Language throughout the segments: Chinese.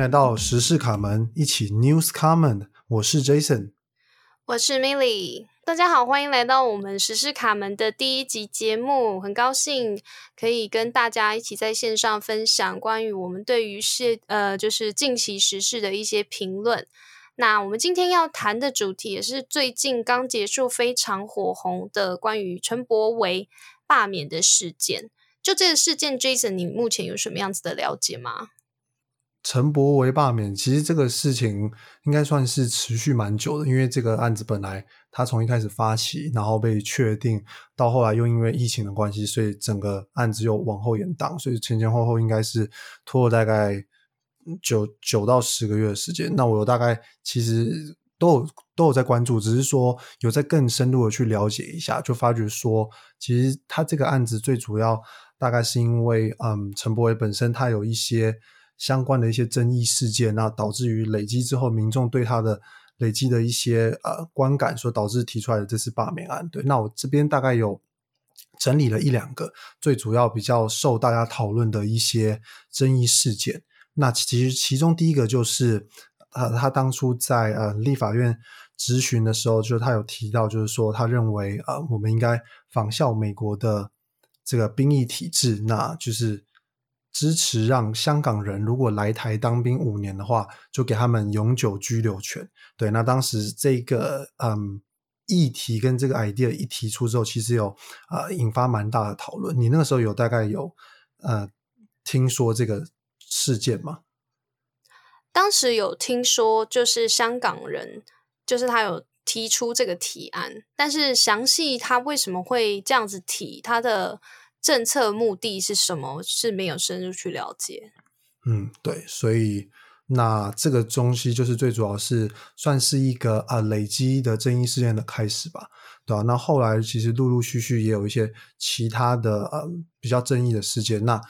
来到时事卡门，一起 News Comment。我是 Jason，我是 Milly。大家好，欢迎来到我们时事卡门的第一集节目。很高兴可以跟大家一起在线上分享关于我们对于世呃，就是近期时事的一些评论。那我们今天要谈的主题也是最近刚结束非常火红的关于陈柏维罢免的事件。就这个事件，Jason，你目前有什么样子的了解吗？陈柏维罢免，其实这个事情应该算是持续蛮久的，因为这个案子本来他从一开始发起，然后被确定，到后来又因为疫情的关系，所以整个案子又往后延档，所以前前后后应该是拖了大概九九到十个月的时间。那我大概其实都有都有在关注，只是说有在更深入的去了解一下，就发觉说，其实他这个案子最主要大概是因为，嗯，陈柏维本身他有一些。相关的一些争议事件，那导致于累积之后，民众对他的累积的一些呃观感，所导致提出来的这次罢免案。对，那我这边大概有整理了一两个最主要比较受大家讨论的一些争议事件。那其实其中第一个就是，呃，他当初在呃立法院质询的时候，就是他有提到，就是说他认为呃我们应该仿效美国的这个兵役体制，那就是。支持让香港人如果来台当兵五年的话，就给他们永久居留权。对，那当时这个嗯议题跟这个 idea 一提出之后，其实有啊引发蛮大的讨论。你那个时候有大概有呃听说这个事件吗？当时有听说，就是香港人，就是他有提出这个提案，但是详细他为什么会这样子提，他的。政策目的是什么？是没有深入去了解。嗯，对，所以那这个东西就是最主要是算是一个啊累积的争议事件的开始吧，对吧？那后来其实陆陆续续也有一些其他的呃比较争议的事件，那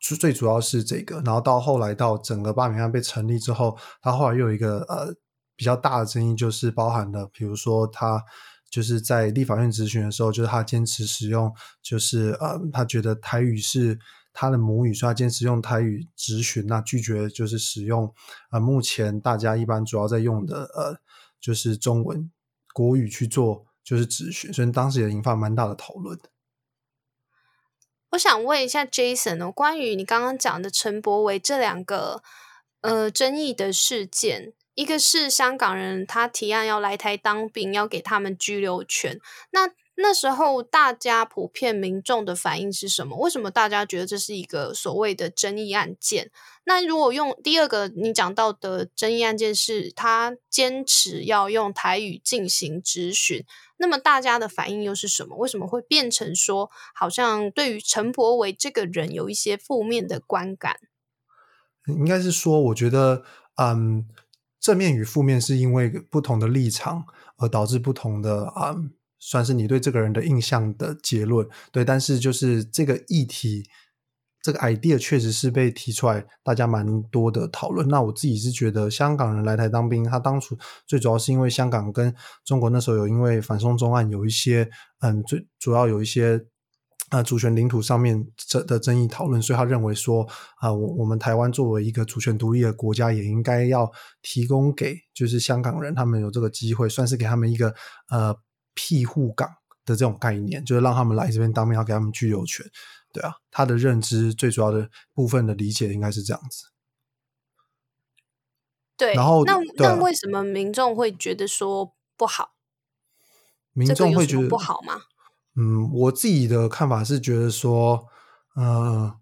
最最主要是这个，然后到后来到整个罢免案被成立之后，他后来又有一个呃比较大的争议，就是包含了比如说他。就是在立法院咨询的时候，就是他坚持使用，就是呃，他觉得台语是他的母语，所以他坚持用台语咨询，那拒绝就是使用呃目前大家一般主要在用的呃就是中文国语去做就是咨询，所以当时也引发蛮大的讨论。我想问一下 Jason 哦，关于你刚刚讲的陈柏维这两个呃争议的事件。一个是香港人，他提案要来台当兵，要给他们居留权。那那时候大家普遍民众的反应是什么？为什么大家觉得这是一个所谓的争议案件？那如果用第二个你讲到的争议案件，是他坚持要用台语进行质询，那么大家的反应又是什么？为什么会变成说，好像对于陈柏维这个人有一些负面的观感？应该是说，我觉得，嗯。正面与负面是因为不同的立场而导致不同的啊，算是你对这个人的印象的结论。对，但是就是这个议题，这个 idea 确实是被提出来，大家蛮多的讨论。那我自己是觉得，香港人来台当兵，他当初最主要是因为香港跟中国那时候有因为反送中案有一些，嗯，最主要有一些。啊，主权领土上面这的争议讨论，所以他认为说，啊，我我们台湾作为一个主权独立的国家，也应该要提供给就是香港人，他们有这个机会，算是给他们一个呃庇护港的这种概念，就是让他们来这边当面要给他们居留权，对啊，他的认知最主要的部分的理解应该是这样子。对，然后那那为什么民众会觉得说不好？民众会觉得不好吗？嗯，我自己的看法是觉得说，呃，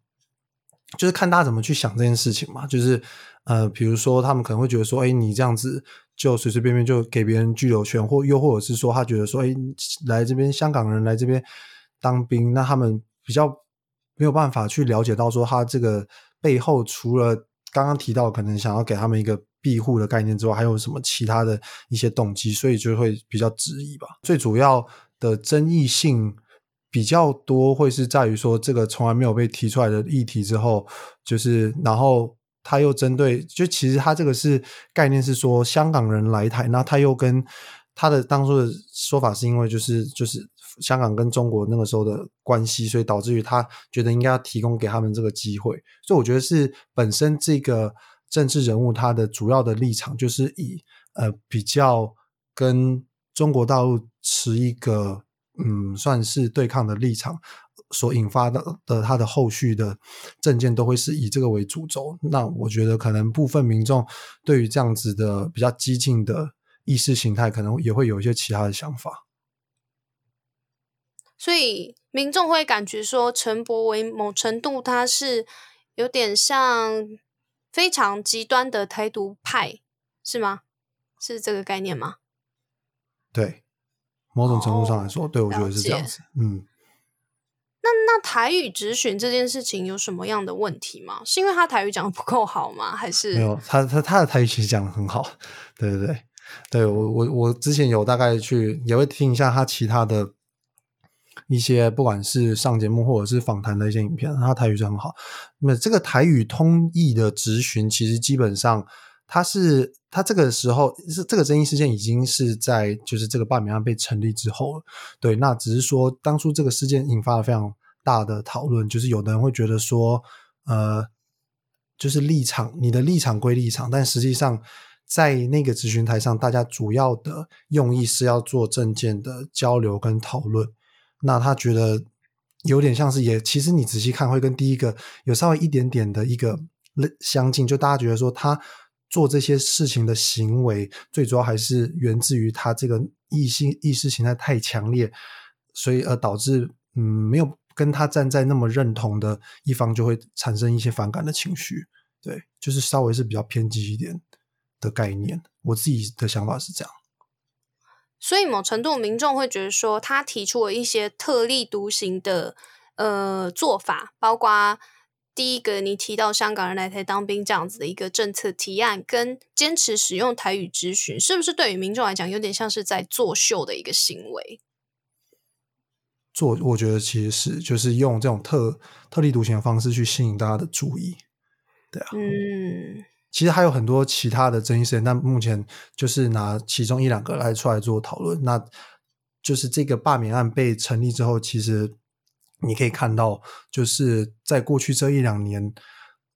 就是看大家怎么去想这件事情嘛。就是呃，比如说他们可能会觉得说，哎，你这样子就随随便便就给别人居留权，或又或者是说他觉得说，哎，来这边香港人来这边当兵，那他们比较没有办法去了解到说他这个背后除了刚刚提到可能想要给他们一个庇护的概念之外，还有什么其他的一些动机，所以就会比较质疑吧。最主要。的争议性比较多，会是在于说这个从来没有被提出来的议题之后，就是然后他又针对，就其实他这个是概念是说香港人来台，那他又跟他的当初的说法是因为就是就是香港跟中国那个时候的关系，所以导致于他觉得应该要提供给他们这个机会，所以我觉得是本身这个政治人物他的主要的立场就是以呃比较跟中国大陆持一个嗯算是对抗的立场。所引发的的他的后续的政见都会是以这个为主轴，那我觉得可能部分民众对于这样子的比较激进的意识形态，可能也会有一些其他的想法。所以民众会感觉说，陈柏维某程度他是有点像非常极端的台独派，是吗？是这个概念吗？对，某种程度上来说，对我觉得是这样子，嗯。那那台语直选这件事情有什么样的问题吗？是因为他台语讲的不够好吗？还是没有？他他他的台语其实讲的很好，对对对，对我我我之前有大概去也会听一下他其他的一些，不管是上节目或者是访谈的一些影片，他台语是很好。那这个台语通译的直询，其实基本上他是他这个时候是这个争议事件已经是在就是这个罢免案被成立之后了，对，那只是说当初这个事件引发了非常。大的讨论就是，有的人会觉得说，呃，就是立场，你的立场归立场，但实际上在那个咨询台上，大家主要的用意是要做证件的交流跟讨论。那他觉得有点像是，也其实你仔细看会跟第一个有稍微一点点的一个相近，就大家觉得说他做这些事情的行为，最主要还是源自于他这个异性意识形态太强烈，所以而导致嗯没有。跟他站在那么认同的一方，就会产生一些反感的情绪。对，就是稍微是比较偏激一点的概念。我自己的想法是这样。所以，某程度民众会觉得说，他提出了一些特立独行的呃做法，包括第一个你提到香港人来台当兵这样子的一个政策提案，跟坚持使用台语咨询，是不是对于民众来讲，有点像是在作秀的一个行为？做我觉得其实是就是用这种特特立独行的方式去吸引大家的注意，对啊，嗯，其实还有很多其他的争议事件，但目前就是拿其中一两个来出来做讨论。那就是这个罢免案被成立之后，其实你可以看到，就是在过去这一两年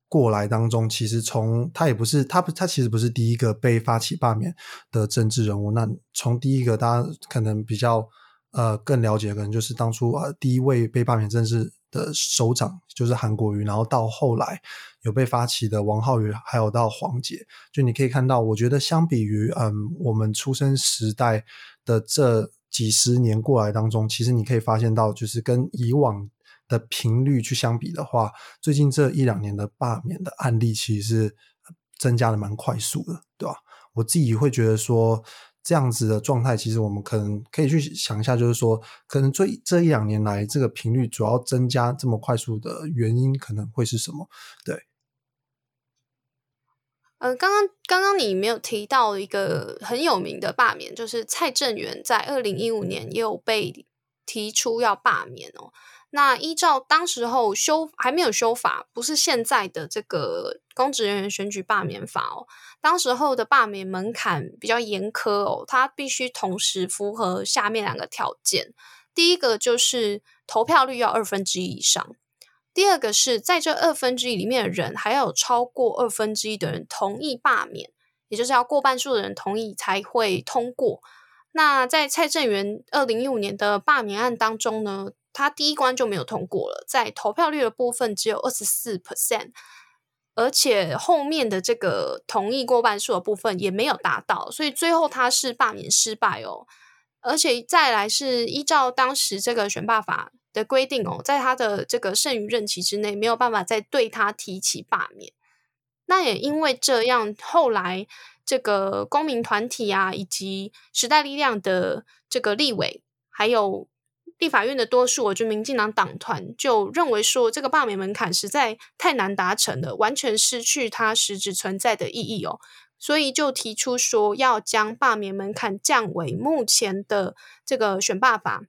过来当中，其实从他也不是他不他其实不是第一个被发起罢免的政治人物。那从第一个大家可能比较。呃，更了解可能就是当初呃第一位被罢免政治的首长就是韩国瑜，然后到后来有被发起的王浩宇，还有到黄杰，就你可以看到，我觉得相比于嗯我们出生时代的这几十年过来当中，其实你可以发现到，就是跟以往的频率去相比的话，最近这一两年的罢免的案例其实是增加的蛮快速的，对吧？我自己会觉得说。这样子的状态，其实我们可能可以去想一下，就是说，可能这这一两年来，这个频率主要增加这么快速的原因，可能会是什么？对。呃，刚刚刚刚你没有提到一个很有名的罢免，就是蔡正元在二零一五年也有被提出要罢免哦。那依照当时候修还没有修法，不是现在的这个公职人员选举罢免法哦。当时候的罢免门槛比较严苛哦，他必须同时符合下面两个条件：第一个就是投票率要二分之一以上；第二个是在这二分之一里面的人还要有超过二分之一的人同意罢免，也就是要过半数的人同意才会通过。那在蔡正元二零一五年的罢免案当中呢？他第一关就没有通过了，在投票率的部分只有二十四 percent，而且后面的这个同意过半数的部分也没有达到，所以最后他是罢免失败哦。而且再来是依照当时这个选罢法的规定哦，在他的这个剩余任期之内没有办法再对他提起罢免。那也因为这样，后来这个公民团体啊，以及时代力量的这个立委还有。立法院的多数，我觉得民进党党团就认为说，这个罢免门槛实在太难达成了，完全失去它实质存在的意义哦，所以就提出说要将罢免门槛降为目前的这个选罢法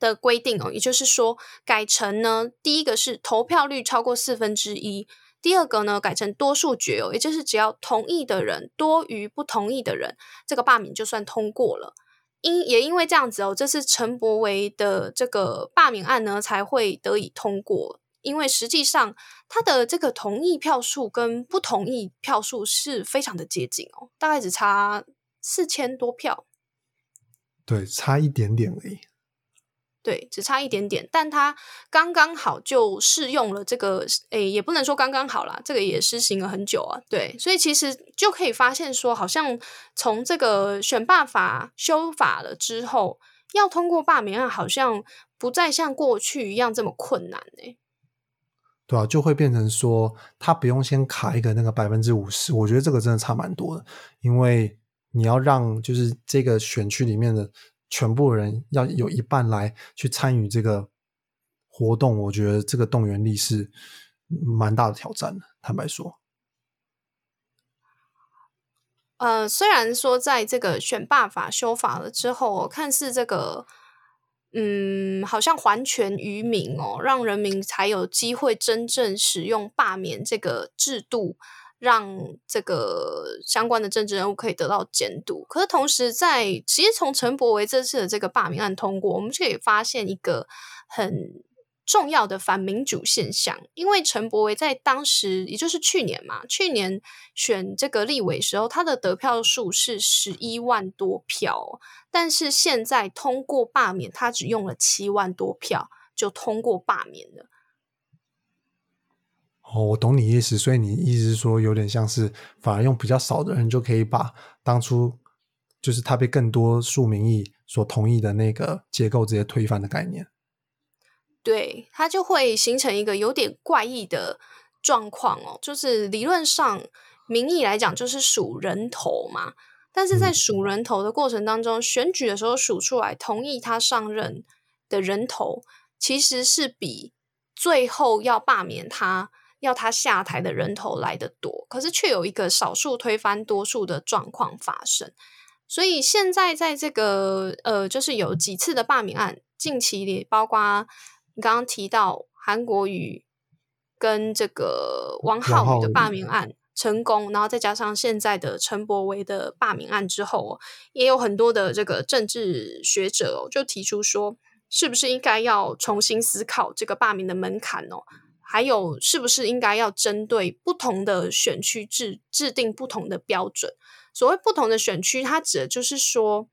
的规定哦，也就是说改成呢，第一个是投票率超过四分之一，第二个呢改成多数决哦，也就是只要同意的人多于不同意的人，这个罢免就算通过了。因也因为这样子哦，这次陈柏维的这个罢免案呢才会得以通过。因为实际上他的这个同意票数跟不同意票数是非常的接近哦，大概只差四千多票。对，差一点点而已。对，只差一点点，但他刚刚好就适用了这个，诶，也不能说刚刚好啦，这个也施行了很久啊。对，所以其实就可以发现说，好像从这个选罢法修法了之后，要通过罢免案，好像不再像过去一样这么困难呢。对啊，就会变成说，他不用先卡一个那个百分之五十，我觉得这个真的差蛮多的，因为你要让就是这个选区里面的。全部人要有一半来去参与这个活动，我觉得这个动员力是蛮大的挑战的。坦白说，呃，虽然说在这个选罢法修法了之后，看似这个嗯，好像还权于民哦，让人民才有机会真正使用罢免这个制度。让这个相关的政治人物可以得到监督，可是同时在其实从陈伯维这次的这个罢免案通过，我们就可以发现一个很重要的反民主现象。因为陈伯维在当时，也就是去年嘛，去年选这个立委时候，他的得票数是十一万多票，但是现在通过罢免，他只用了七万多票就通过罢免了。哦，我懂你意思，所以你意思是说，有点像是反而用比较少的人就可以把当初就是他被更多数民意所同意的那个结构直接推翻的概念。对，它就会形成一个有点怪异的状况哦。就是理论上民意来讲就是数人头嘛，但是在数人头的过程当中，选举的时候数出来同意他上任的人头，其实是比最后要罢免他。要他下台的人头来的多，可是却有一个少数推翻多数的状况发生。所以现在在这个呃，就是有几次的罢免案，近期里包括你刚刚提到韩国瑜跟这个王浩宇的罢免案成功，然后再加上现在的陈柏维的罢免案之后，也有很多的这个政治学者就提出说，是不是应该要重新思考这个罢免的门槛哦？还有，是不是应该要针对不同的选区制制定不同的标准？所谓不同的选区，它指的就是说，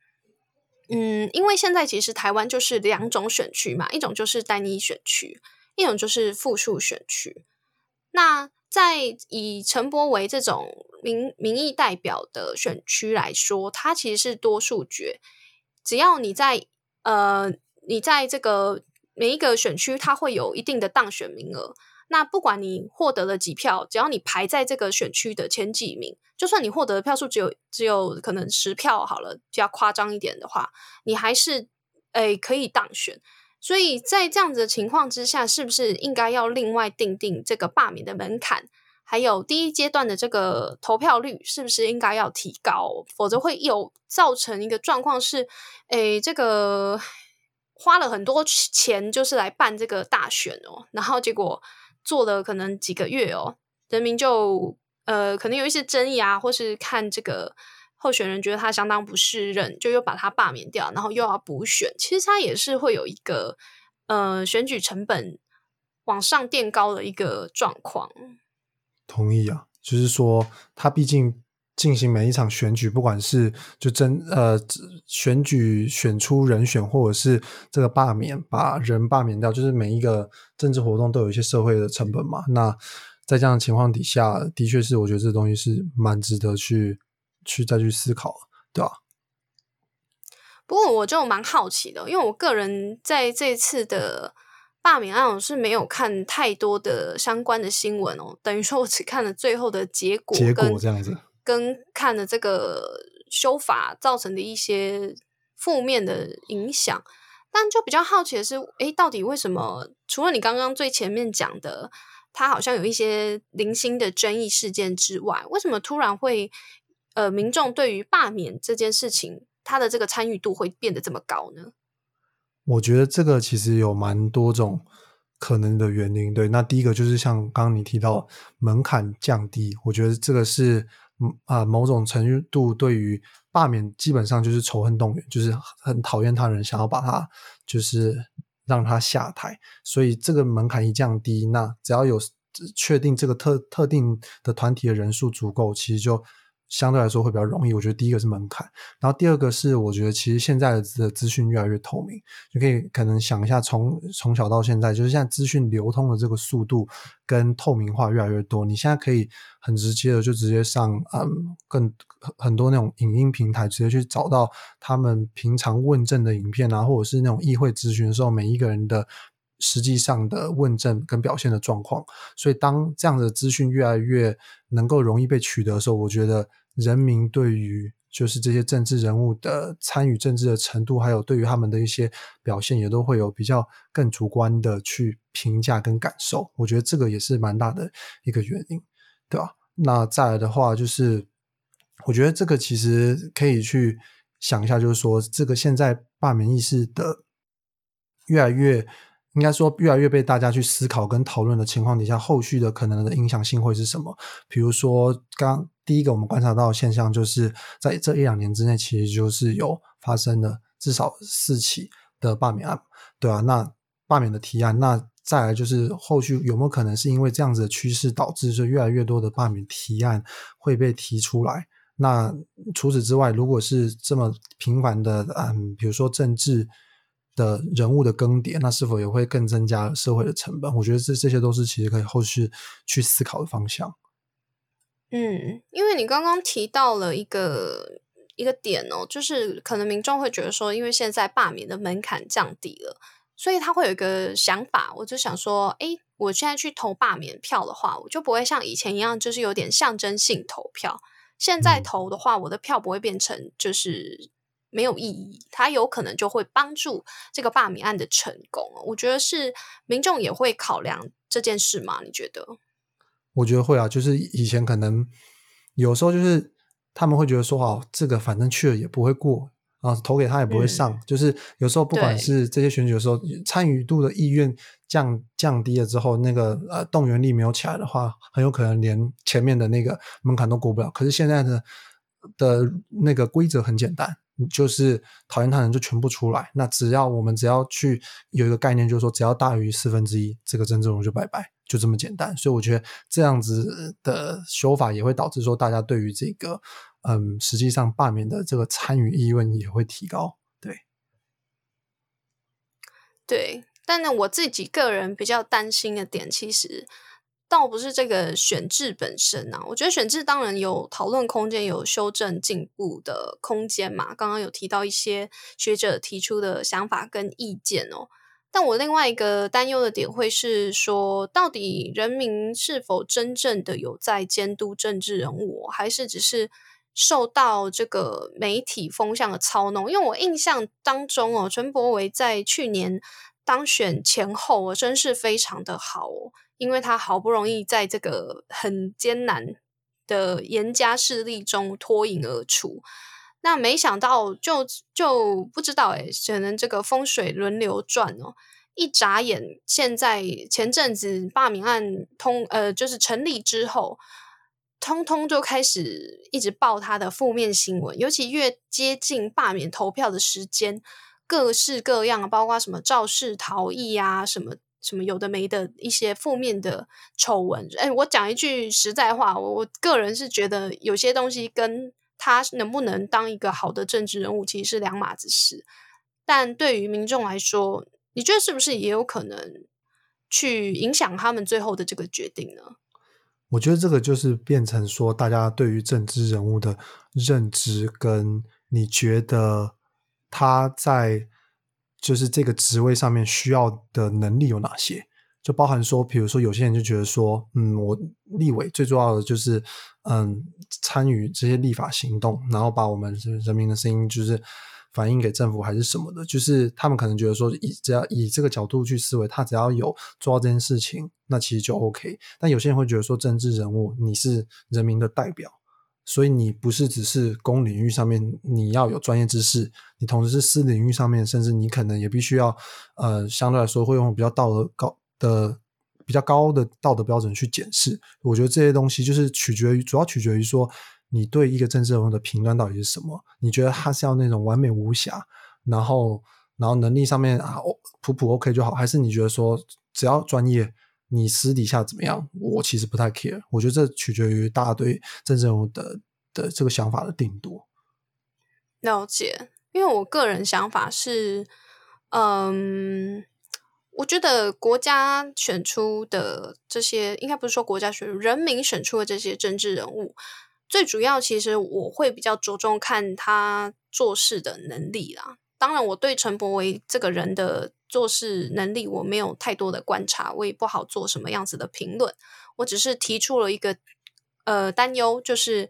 嗯，因为现在其实台湾就是两种选区嘛，一种就是单一选区，一种就是复数选区。那在以陈柏为这种民民意代表的选区来说，它其实是多数决，只要你在呃，你在这个。每一个选区，它会有一定的当选名额。那不管你获得了几票，只要你排在这个选区的前几名，就算你获得的票数只有只有可能十票好了，比较夸张一点的话，你还是诶可以当选。所以在这样子的情况之下，是不是应该要另外定定这个罢免的门槛？还有第一阶段的这个投票率，是不是应该要提高？否则会有造成一个状况是，诶这个。花了很多钱，就是来办这个大选哦，然后结果做了可能几个月哦，人民就呃可能有一些争议啊，或是看这个候选人觉得他相当不适任，就又把他罢免掉，然后又要补选，其实他也是会有一个呃选举成本往上垫高的一个状况。同意啊，就是说他毕竟。进行每一场选举，不管是就真呃选举选出人选，或者是这个罢免把人罢免掉，就是每一个政治活动都有一些社会的成本嘛。那在这样的情况底下，的确是我觉得这东西是蛮值得去去再去思考，对吧？不过我就蛮好奇的，因为我个人在这次的罢免案，我是没有看太多的相关的新闻哦，等于说我只看了最后的结果，结果这样子。跟看了这个修法造成的一些负面的影响，但就比较好奇的是，诶，到底为什么？除了你刚刚最前面讲的，他好像有一些零星的争议事件之外，为什么突然会呃，民众对于罢免这件事情，他的这个参与度会变得这么高呢？我觉得这个其实有蛮多种可能的原因。对，那第一个就是像刚刚你提到门槛降低，我觉得这个是。嗯啊，某种程度对于罢免，基本上就是仇恨动员，就是很讨厌他人，想要把他就是让他下台。所以这个门槛一降低，那只要有确定这个特特定的团体的人数足够，其实就。相对来说会比较容易，我觉得第一个是门槛，然后第二个是我觉得其实现在的资讯越来越透明，就可以可能想一下从从小到现在，就是现在资讯流通的这个速度跟透明化越来越多，你现在可以很直接的就直接上嗯更很多那种影音平台直接去找到他们平常问政的影片啊，或者是那种议会咨询的时候每一个人的实际上的问政跟表现的状况，所以当这样的资讯越来越能够容易被取得的时候，我觉得。人民对于就是这些政治人物的参与政治的程度，还有对于他们的一些表现，也都会有比较更主观的去评价跟感受。我觉得这个也是蛮大的一个原因，对吧？那再来的话，就是我觉得这个其实可以去想一下，就是说这个现在罢免意识的越来越。应该说，越来越被大家去思考跟讨论的情况底下，后续的可能的影响性会是什么？比如说，刚第一个我们观察到的现象，就是在这一两年之内，其实就是有发生了至少四起的罢免案，对啊，那罢免的提案，那再来就是后续有没有可能是因为这样子的趋势导致，就越来越多的罢免提案会被提出来？那除此之外，如果是这么频繁的，嗯，比如说政治。的人物的更迭，那是否也会更增加社会的成本？我觉得这这些都是其实可以后续去思考的方向。嗯，因为你刚刚提到了一个一个点哦，就是可能民众会觉得说，因为现在罢免的门槛降低了，所以他会有一个想法，我就想说，哎，我现在去投罢免票的话，我就不会像以前一样，就是有点象征性投票。现在投的话，我的票不会变成就是。没有意义，它有可能就会帮助这个罢免案的成功。我觉得是民众也会考量这件事吗？你觉得？我觉得会啊，就是以前可能有时候就是他们会觉得说，哦，这个反正去了也不会过啊，投给他也不会上。就是有时候不管是这些选举的时候，参与度的意愿降降低了之后，那个呃动员力没有起来的话，很有可能连前面的那个门槛都过不了。可是现在的的那个规则很简单。就是讨厌他人就全部出来，那只要我们只要去有一个概念，就是说只要大于四分之一，这个政治人物就拜拜，就这么简单。所以我觉得这样子的修法也会导致说，大家对于这个嗯，实际上罢免的这个参与意愿也会提高。对，对，但呢，我自己个人比较担心的点，其实。倒不是这个选制本身啊，我觉得选制当然有讨论空间，有修正进步的空间嘛。刚刚有提到一些学者提出的想法跟意见哦。但我另外一个担忧的点会是说，到底人民是否真正的有在监督政治人物，还是只是受到这个媒体风向的操弄？因为我印象当中哦，陈柏维在去年当选前后，我真是非常的好哦。因为他好不容易在这个很艰难的严家势力中脱颖而出，那没想到就就不知道诶，可能这个风水轮流转哦，一眨眼，现在前阵子罢免案通呃就是成立之后，通通就开始一直报他的负面新闻，尤其越接近罢免投票的时间，各式各样，包括什么肇事逃逸啊什么。什么有的没的一些负面的丑闻，哎，我讲一句实在话，我我个人是觉得有些东西跟他能不能当一个好的政治人物其实是两码子事。但对于民众来说，你觉得是不是也有可能去影响他们最后的这个决定呢？我觉得这个就是变成说，大家对于政治人物的认知，跟你觉得他在。就是这个职位上面需要的能力有哪些？就包含说，比如说有些人就觉得说，嗯，我立委最重要的就是，嗯，参与这些立法行动，然后把我们人民的声音就是反映给政府还是什么的。就是他们可能觉得说，以只要以这个角度去思维，他只要有做到这件事情，那其实就 OK。但有些人会觉得说，政治人物你是人民的代表。所以你不是只是公领域上面你要有专业知识，你同时是私领域上面，甚至你可能也必须要，呃，相对来说会用比较道德高的、比较高的道德标准去检视。我觉得这些东西就是取决于，主要取决于说你对一个政治人物的评断到底是什么。你觉得他是要那种完美无瑕，然后然后能力上面啊普普 OK 就好，还是你觉得说只要专业，你私底下怎么样，我其实不太 care。我觉得这取决于大家对政治人物的的这个想法的定夺。了解，因为我个人想法是，嗯，我觉得国家选出的这些，应该不是说国家选人民选出的这些政治人物，最主要其实我会比较着重看他做事的能力啦。当然，我对陈柏维这个人的做事能力我没有太多的观察，我也不好做什么样子的评论。我只是提出了一个呃担忧，就是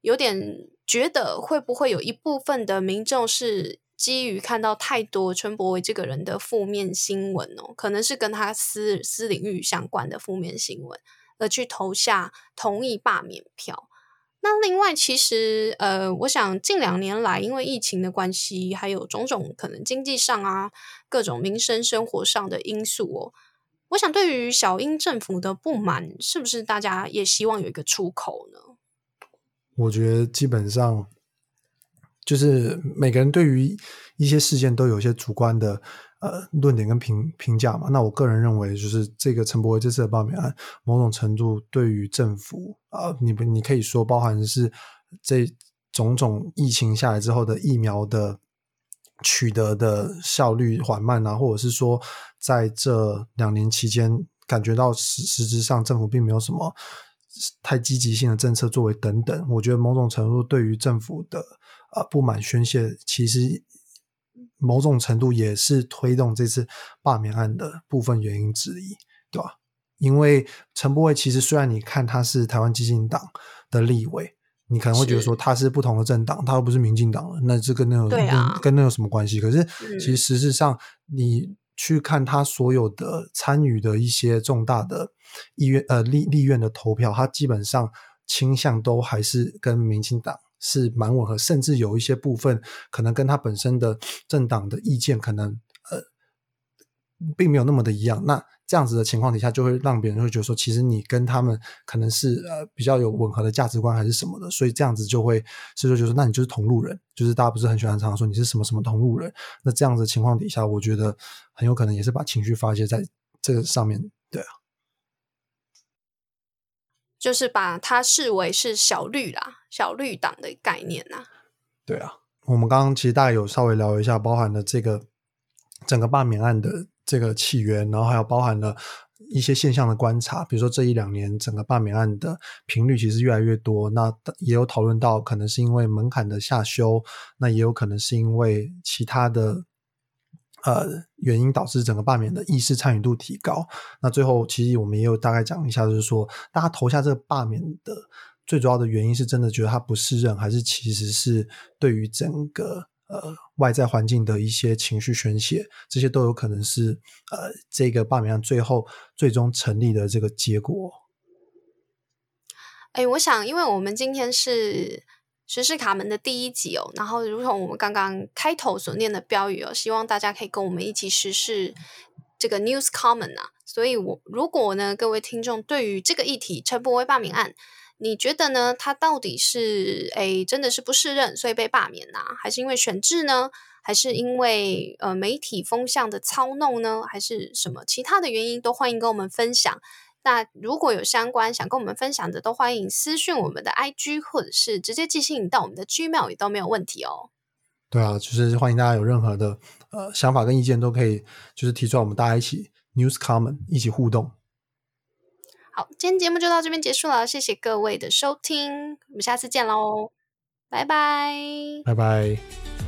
有点。觉得会不会有一部分的民众是基于看到太多陈柏伟这个人的负面新闻哦，可能是跟他私私领域相关的负面新闻，而去投下同意罢免票。那另外，其实呃，我想近两年来，因为疫情的关系，还有种种可能经济上啊，各种民生生活上的因素哦，我想对于小英政府的不满，是不是大家也希望有一个出口呢？我觉得基本上就是每个人对于一些事件都有一些主观的呃论点跟评评价嘛。那我个人认为，就是这个陈伯维这次的罢免案，某种程度对于政府啊，你不你可以说包含是这种种疫情下来之后的疫苗的取得的效率缓慢啊，或者是说在这两年期间感觉到实实质上政府并没有什么。太积极性的政策作为等等，我觉得某种程度对于政府的呃不满宣泄，其实某种程度也是推动这次罢免案的部分原因之一，对吧？因为陈伯伟其实虽然你看他是台湾基进党的立委，你可能会觉得说他是不同的政党，他又不是民进党了，那这跟那有跟那有什么关系？可是其实事实上你。去看他所有的参与的一些重大的意愿呃立立院的投票，他基本上倾向都还是跟民进党是蛮吻合，甚至有一些部分可能跟他本身的政党的意见可能呃并没有那么的一样。那这样子的情况底下，就会让别人会觉得说，其实你跟他们可能是呃比较有吻合的价值观还是什么的，所以这样子就会，所以说就是那你就是同路人，就是大家不是很喜欢常说你是什么什么同路人。那这样子情况底下，我觉得很有可能也是把情绪发泄在这个上面，对啊，就是把它视为是小绿啦，小绿党的概念呐。对啊，我们刚刚其实大概有稍微聊一下，包含了这个整个罢免案的。这个起源，然后还有包含了一些现象的观察，比如说这一两年整个罢免案的频率其实越来越多，那也有讨论到可能是因为门槛的下修，那也有可能是因为其他的呃原因导致整个罢免的意识参与度提高。那最后其实我们也有大概讲一下，就是说大家投下这个罢免的最主要的原因是真的觉得他不适任，还是其实是对于整个。呃，外在环境的一些情绪宣泄，这些都有可能是呃，这个罢免案最后最终成立的这个结果。哎，我想，因为我们今天是时事卡门的第一集哦，然后如同我们刚刚开头所念的标语哦，希望大家可以跟我们一起实事这个 News Common 啊。所以，我如果呢，各位听众对于这个议题陈柏威罢免案。你觉得呢？他到底是诶真的是不适任，所以被罢免呐？还是因为选制呢？还是因为呃媒体风向的操弄呢？还是什么其他的原因？都欢迎跟我们分享。那如果有相关想跟我们分享的，都欢迎私讯我们的 IG，或者是直接寄信到我们的 Gmail 也都没有问题哦。对啊，就是欢迎大家有任何的呃想法跟意见，都可以就是提出来，我们大家一起 News Common 一起互动。好，今天节目就到这边结束了，谢谢各位的收听，我们下次见喽，拜拜，拜拜。